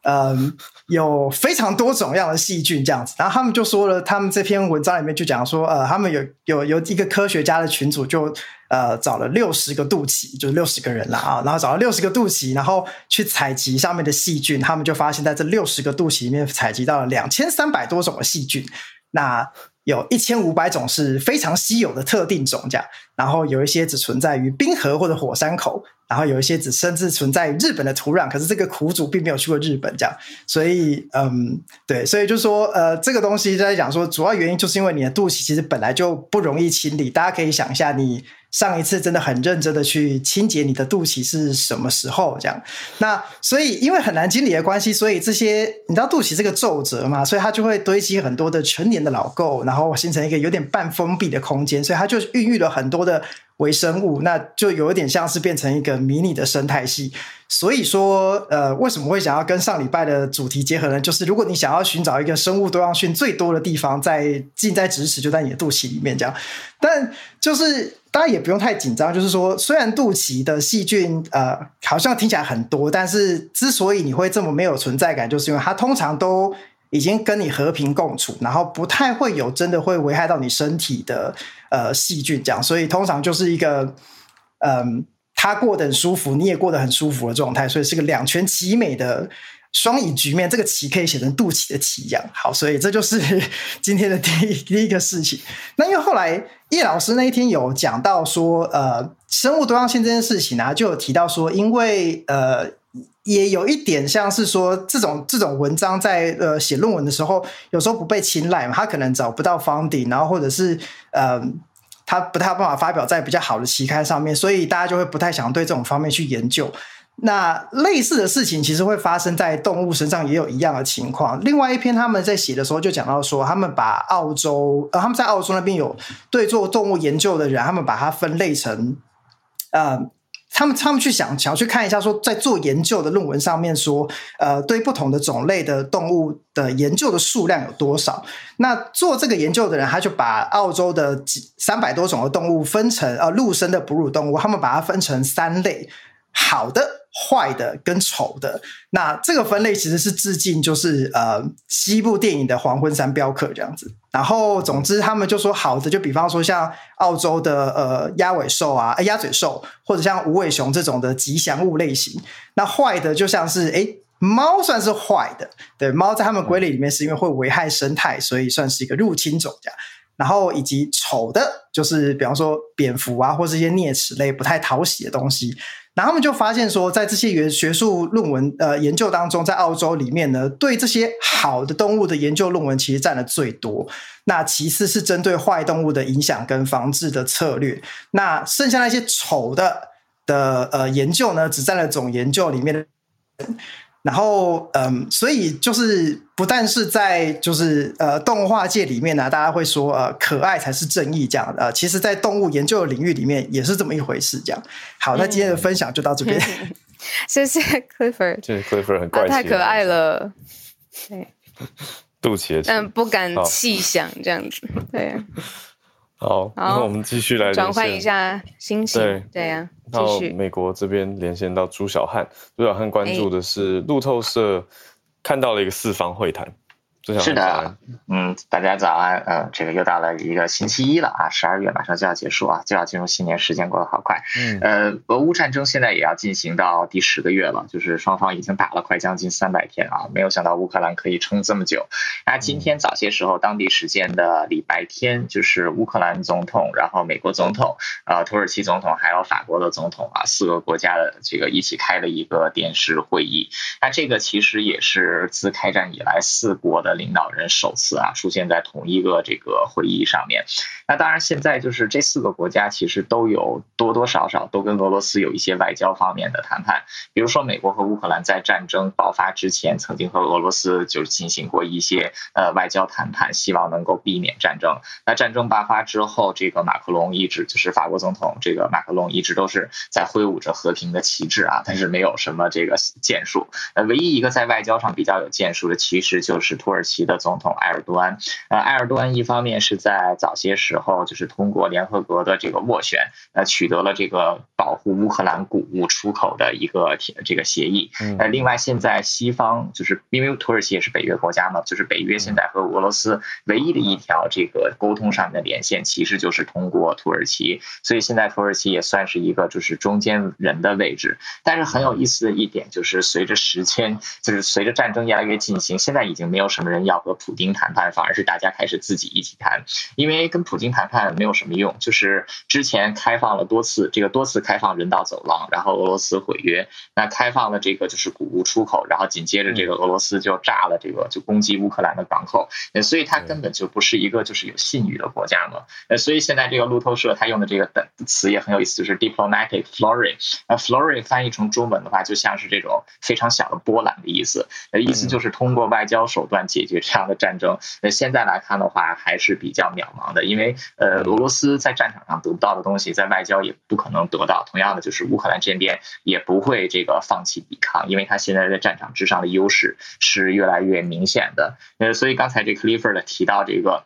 嗯，有非常多种样的细菌这样子，然后他们就说了，他们这篇文章里面就讲说，呃，他们有有有一个科学家的群组就呃找了六十个肚脐，就是六十个人啦啊，然后找了六十个肚脐，然后去采集上面的细菌，他们就发现在这六十个肚脐里面采集到了两千三百多种的细菌，那有一千五百种是非常稀有的特定种这样，然后有一些只存在于冰河或者火山口。然后有一些只甚至存在日本的土壤，可是这个苦主并没有去过日本，这样，所以嗯，对，所以就说呃，这个东西在讲说，主要原因就是因为你的肚脐其实本来就不容易清理，大家可以想一下你。上一次真的很认真的去清洁你的肚脐是什么时候？这样，那所以因为很难清理的关系，所以这些你知道肚脐这个皱褶嘛，所以它就会堆积很多的成年的老垢，然后形成一个有点半封闭的空间，所以它就孕育了很多的微生物，那就有一点像是变成一个迷你的生态系。所以说，呃，为什么会想要跟上礼拜的主题结合呢？就是如果你想要寻找一个生物多样性最多的地方，在近在咫尺，就在你的肚脐里面这样，但就是。大家也不用太紧张，就是说，虽然肚脐的细菌呃好像听起来很多，但是之所以你会这么没有存在感，就是因为它通常都已经跟你和平共处，然后不太会有真的会危害到你身体的呃细菌这样，所以通常就是一个嗯，他过得很舒服，你也过得很舒服的状态，所以是个两全其美的。双赢局面，这个“棋”可以写成肚脐的“脐”一样。好，所以这就是 今天的第一第一个事情。那因为后来叶老师那一天有讲到说，呃，生物多样性这件事情呢、啊，就有提到说，因为呃，也有一点像是说，这种这种文章在呃写论文的时候，有时候不被青睐嘛，他可能找不到方底然后或者是呃，他不太有办法发表在比较好的期刊上面，所以大家就会不太想对这种方面去研究。那类似的事情其实会发生在动物身上，也有一样的情况。另外一篇他们在写的时候就讲到说，他们把澳洲呃他们在澳洲那边有对做动物研究的人，他们把它分类成呃，他们他们去想想要去看一下说，在做研究的论文上面说，呃，对不同的种类的动物的研究的数量有多少？那做这个研究的人，他就把澳洲的几三百多种的动物分成呃陆生的哺乳动物，他们把它分成三类，好的。坏的跟丑的，那这个分类其实是致敬，就是呃西部电影的黄昏山镖客这样子。然后总之他们就说好的，就比方说像澳洲的呃鸭尾兽啊、鸭嘴兽，或者像无尾熊这种的吉祥物类型。那坏的就像是诶猫算是坏的，对，猫在他们归类里面是因为会危害生态，所以算是一个入侵种这样。然后以及丑的，就是比方说蝙蝠啊，或是一些啮齿类不太讨喜的东西。然后他们就发现说，在这些原学术论文呃研究当中，在澳洲里面呢，对这些好的动物的研究论文其实占了最多。那其次是针对坏动物的影响跟防治的策略。那剩下那些丑的的呃研究呢，只占了总研究里面的然后，嗯，所以就是不但是在就是呃动画界里面呢、啊，大家会说呃可爱才是正义这样的，呃，其实在动物研究的领域里面也是这么一回事。这样，好，那今天的分享就到这边，嗯、谢谢 Clifford，谢谢 Clifford，很怪、啊，太可爱了，对，肚脐，但不敢细想这样子，对。好，那我们继续来转换一下心情。对对呀，继续。美国这边连线到朱小汉，朱小汉关注的是路透社看到了一个四方会谈。是的，嗯，大家早安，嗯，这个又到了一个星期一了啊，十二月马上就要结束啊，就要进入新年，时间过得好快，嗯，呃，俄乌战争现在也要进行到第十个月了，就是双方已经打了快将近三百天啊，没有想到乌克兰可以撑这么久。那今天早些时候，当地时间的礼拜天，就是乌克兰总统，然后美国总统，呃，土耳其总统，还有法国的总统啊，四个国家的这个一起开了一个电视会议。那这个其实也是自开战以来四国的。领导人首次啊出现在同一个这个会议上面，那当然现在就是这四个国家其实都有多多少少都跟俄罗斯有一些外交方面的谈判，比如说美国和乌克兰在战争爆发之前曾经和俄罗斯就是进行过一些呃外交谈判，希望能够避免战争。那战争爆发之后，这个马克龙一直就是法国总统这个马克龙一直都是在挥舞着和平的旗帜啊，但是没有什么这个建树。呃，唯一一个在外交上比较有建树的，其实就是土耳其。其的总统埃尔多安，呃，埃尔多安一方面是在早些时候就是通过联合国的这个斡旋，呃，取得了这个保护乌克兰谷物出口的一个这个协议。呃，另外现在西方就是因为土耳其也是北约国家嘛，就是北约现在和俄罗斯唯一的一条这个沟通上面的连线，其实就是通过土耳其，所以现在土耳其也算是一个就是中间人的位置。但是很有意思的一点就是，随着时间，就是随着战争越来越进行，现在已经没有什么人要和普京谈判，反而是大家开始自己一起谈，因为跟普京谈判没有什么用。就是之前开放了多次，这个多次开放人道走廊，然后俄罗斯毁约，那开放了这个就是谷物出口，然后紧接着这个俄罗斯就炸了这个就攻击乌克兰的港口，所以它根本就不是一个就是有信誉的国家嘛。呃，所以现在这个路透社他用的这个的词也很有意思，就是 diplomatic flurry。那 flurry 翻译成中文的话，就像是这种非常小的波澜的意思，呃，意思就是通过外交手段解解决。这样的战争，那现在来看的话，还是比较渺茫的，因为呃，俄罗斯在战场上得不到的东西，在外交也不可能得到。同样的，就是乌克兰这边也不会这个放弃抵抗，因为他现在在战场之上的优势是越来越明显的。呃，所以刚才这 Clifford 提到这个。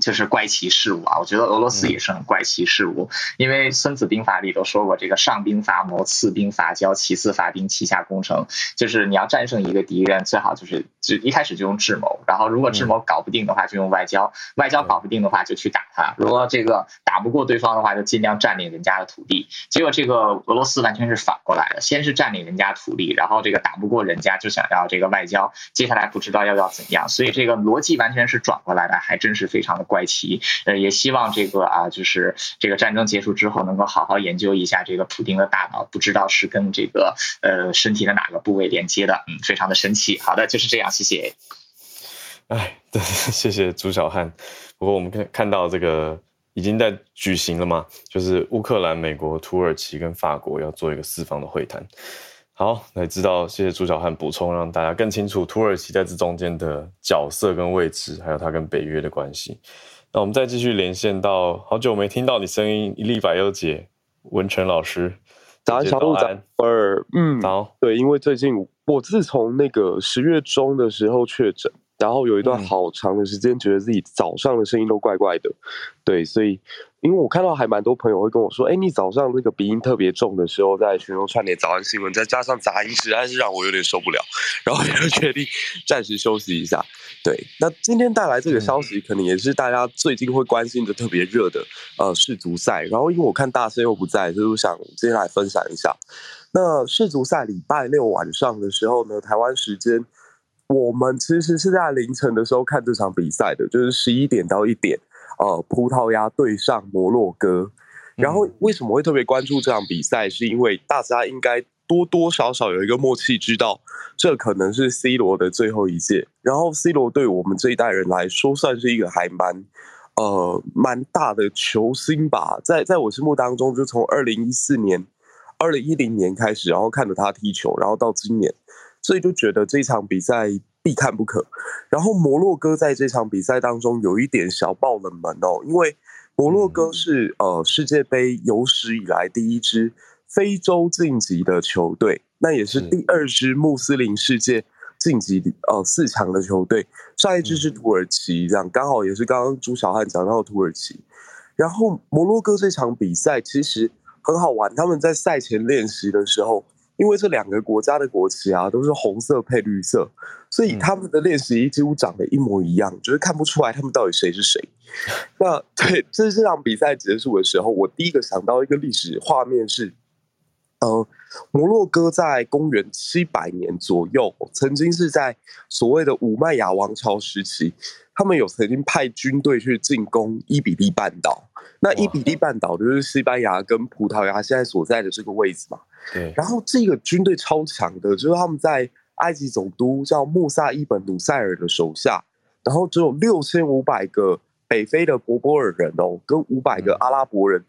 就是怪奇事物啊！我觉得俄罗斯也是很怪奇事物，因为《孙子兵法》里都说过，这个上兵伐谋，次兵伐交，其次伐兵，其下攻城。就是你要战胜一个敌人，最好就是就一开始就用智谋，然后如果智谋搞不定的话，就用外交；外交搞不定的话，就去打他。如果这个打不过对方的话，就尽量占领人家的土地。结果这个俄罗斯完全是反过来的，先是占领人家土地，然后这个打不过人家，就想要这个外交。接下来不知道要要怎样，所以这个逻辑完全是转过来的，还真是非常的。怪奇，呃，也希望这个啊，就是这个战争结束之后，能够好好研究一下这个普丁的大脑，不知道是跟这个呃身体的哪个部位连接的，嗯，非常的神奇。好的，就是这样，谢谢。哎，对，谢谢朱小汉。不过我们看看到这个已经在举行了嘛，就是乌克兰、美国、土耳其跟法国要做一个四方的会谈。好，来知道，谢谢朱小汉补充，让大家更清楚土耳其在这中间的角色跟位置，还有它跟北约的关系。那我们再继续连线到，好久没听到你声音，一粒百忧解，文成老师，早安，小路长，二，嗯，好，对，因为最近我自从那个十月中的时候确诊。然后有一段好长的时间，觉得自己早上的声音都怪怪的，对，所以因为我看到还蛮多朋友会跟我说，哎，你早上那个鼻音特别重的时候，在全球串联早安新闻，再加上杂音，实在是让我有点受不了，然后就决定暂时休息一下。对，那今天带来这个消息，可能也是大家最近会关心的特别热的呃世足赛。然后因为我看大森又不在，所以我想今天来分享一下。那世足赛礼拜六晚上的时候呢，台湾时间。我们其实是在凌晨的时候看这场比赛的，就是十一点到一点，呃，葡萄牙对上摩洛哥。然后为什么会特别关注这场比赛？是因为大家应该多多少少有一个默契，知道这可能是 C 罗的最后一届。然后 C 罗对我们这一代人来说，算是一个还蛮呃蛮大的球星吧。在在我心目当中，就从二零一四年、二零一零年开始，然后看着他踢球，然后到今年。所以就觉得这场比赛必看不可。然后摩洛哥在这场比赛当中有一点小爆冷门哦，因为摩洛哥是呃世界杯有史以来第一支非洲晋级的球队，那也是第二支穆斯林世界晋级呃四强的球队。上一支是土耳其，这样刚好也是刚刚朱小汉讲到土耳其。然后摩洛哥这场比赛其实很好玩，他们在赛前练习的时候，因为这两个国家的国旗啊都是红色配绿色，所以他们的练习衣几乎长得一模一样，就是看不出来他们到底谁是谁。那 对，这是这场比赛结束的时候，我第一个想到一个历史画面是，呃，摩洛哥在公元七百年左右，曾经是在所谓的五麦亚王朝时期。他们有曾经派军队去进攻伊比利半岛，那伊比利半岛就是西班牙跟葡萄牙现在所在的这个位置嘛。对。然后这个军队超强的，就是他们在埃及总督叫穆萨伊本努塞尔的手下，然后只有六千五百个北非的柏柏尔人哦，跟五百个阿拉伯人，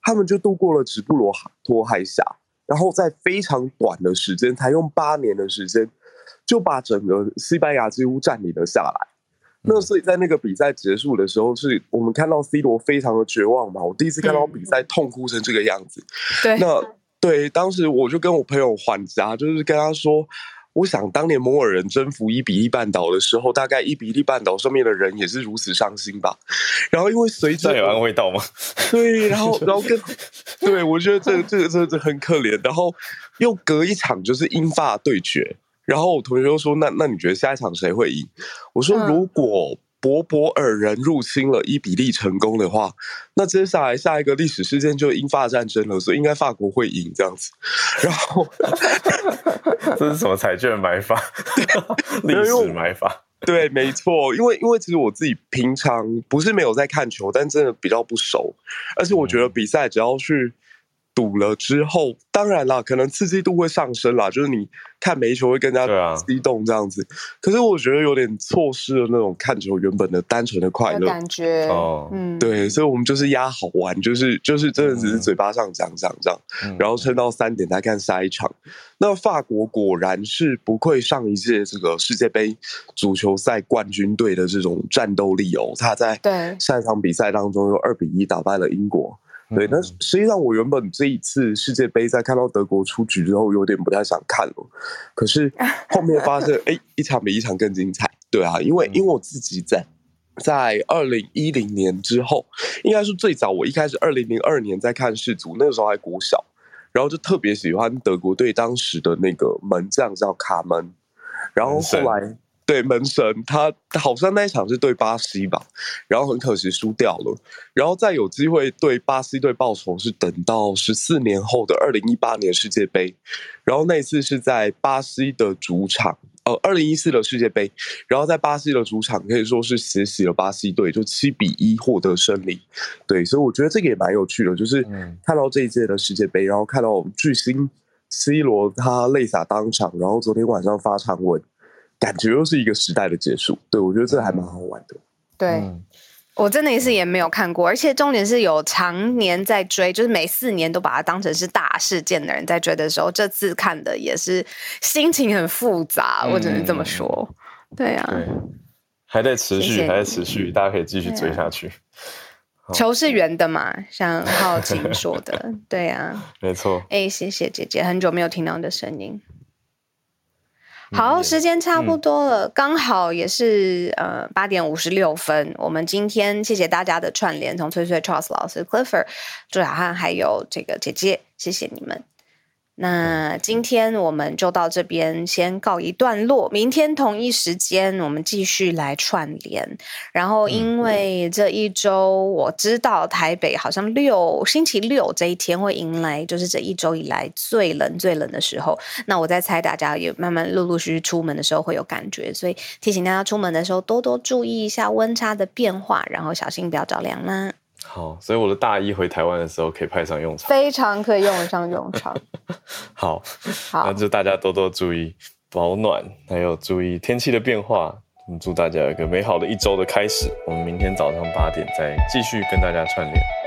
他们就渡过了直布罗陀海峡，然后在非常短的时间，才用八年的时间，就把整个西班牙几乎占领了下来。那所以在那个比赛结束的时候，是我们看到 C 罗非常的绝望嘛。我第一次看到比赛痛哭成这个样子。对，那对当时我就跟我朋友缓颊，就是跟他说，我想当年摩尔人征服伊比利半岛的时候，大概伊比利半岛上面的人也是如此伤心吧。然后因为随着有安慰到吗？对，然后然后跟 对我觉得这个这个这个很可怜。然后又隔一场就是英法对决。然后我同学又说：“那那你觉得下一场谁会赢？”我说：“如果柏柏尔人入侵了伊比利成功的话，那接下来下一个历史事件就是英法战争了，所以应该法国会赢这样子。”然后 这是什么彩券买法？历史买法？对，没错。因为因为其实我自己平常不是没有在看球，但真的比较不熟，而且我觉得比赛只要去。赌了之后，当然啦，可能刺激度会上升啦，就是你看每一球会更加激动这样子。啊、可是我觉得有点错失了那种看球原本的单纯的快乐感觉。哦，嗯，对，所以我们就是压好玩，就是就是真的只是嘴巴上讲讲这样，嗯、然后撑到三点再看下一场。嗯、那法国果然是不愧上一届这个世界杯足球赛冠军队的这种战斗力哦，他在下一场比赛当中又二比一打败了英国。对，那实际上我原本这一次世界杯在看到德国出局之后，有点不太想看了。可是 后面发现，哎，一场比一场更精彩。对啊，因为因为我自己在在二零一零年之后，应该是最早，我一开始二零零二年在看世足，那个时候还国小，然后就特别喜欢德国队当时的那个门将叫卡门，然后后来。对门神，他好像那一场是对巴西吧，然后很可惜输掉了。然后再有机会对巴西队报仇，是等到十四年后的二零一八年世界杯。然后那一次是在巴西的主场，呃，二零一四的世界杯，然后在巴西的主场可以说是血洗了巴西队，就七比一获得胜利。对，所以我觉得这个也蛮有趣的，就是看到这一届的世界杯，然后看到巨星 C 罗他泪洒当场，然后昨天晚上发长文。感觉又是一个时代的结束，对，我觉得这还蛮好玩的。对、嗯、我真的也是也没有看过，而且重点是有常年在追，就是每四年都把它当成是大事件的人在追的时候，这次看的也是心情很复杂，我只能这么说。嗯、对啊对，还在持续，谢谢还在持续，大家可以继续追下去。啊、球是圆的嘛，像浩晴说的，对啊，没错。哎，谢谢姐姐，很久没有听到你的声音。好，时间差不多了，刚、嗯、好也是呃八点五十六分。我们今天谢谢大家的串联，从翠翠、Charles 老师、Clifford、朱小汉还有这个姐姐，谢谢你们。那今天我们就到这边先告一段落，明天同一时间我们继续来串联。然后因为这一周我知道台北好像六星期六这一天会迎来就是这一周以来最冷最冷的时候。那我在猜大家也慢慢陆陆续续出门的时候会有感觉，所以提醒大家出门的时候多多注意一下温差的变化，然后小心不要着凉啦。好，所以我的大衣回台湾的时候可以派上用场，非常可以用得上用场。好，好，那就大家多多注意保暖，还有注意天气的变化。我们祝大家有一个美好的一周的开始。我们明天早上八点再继续跟大家串联。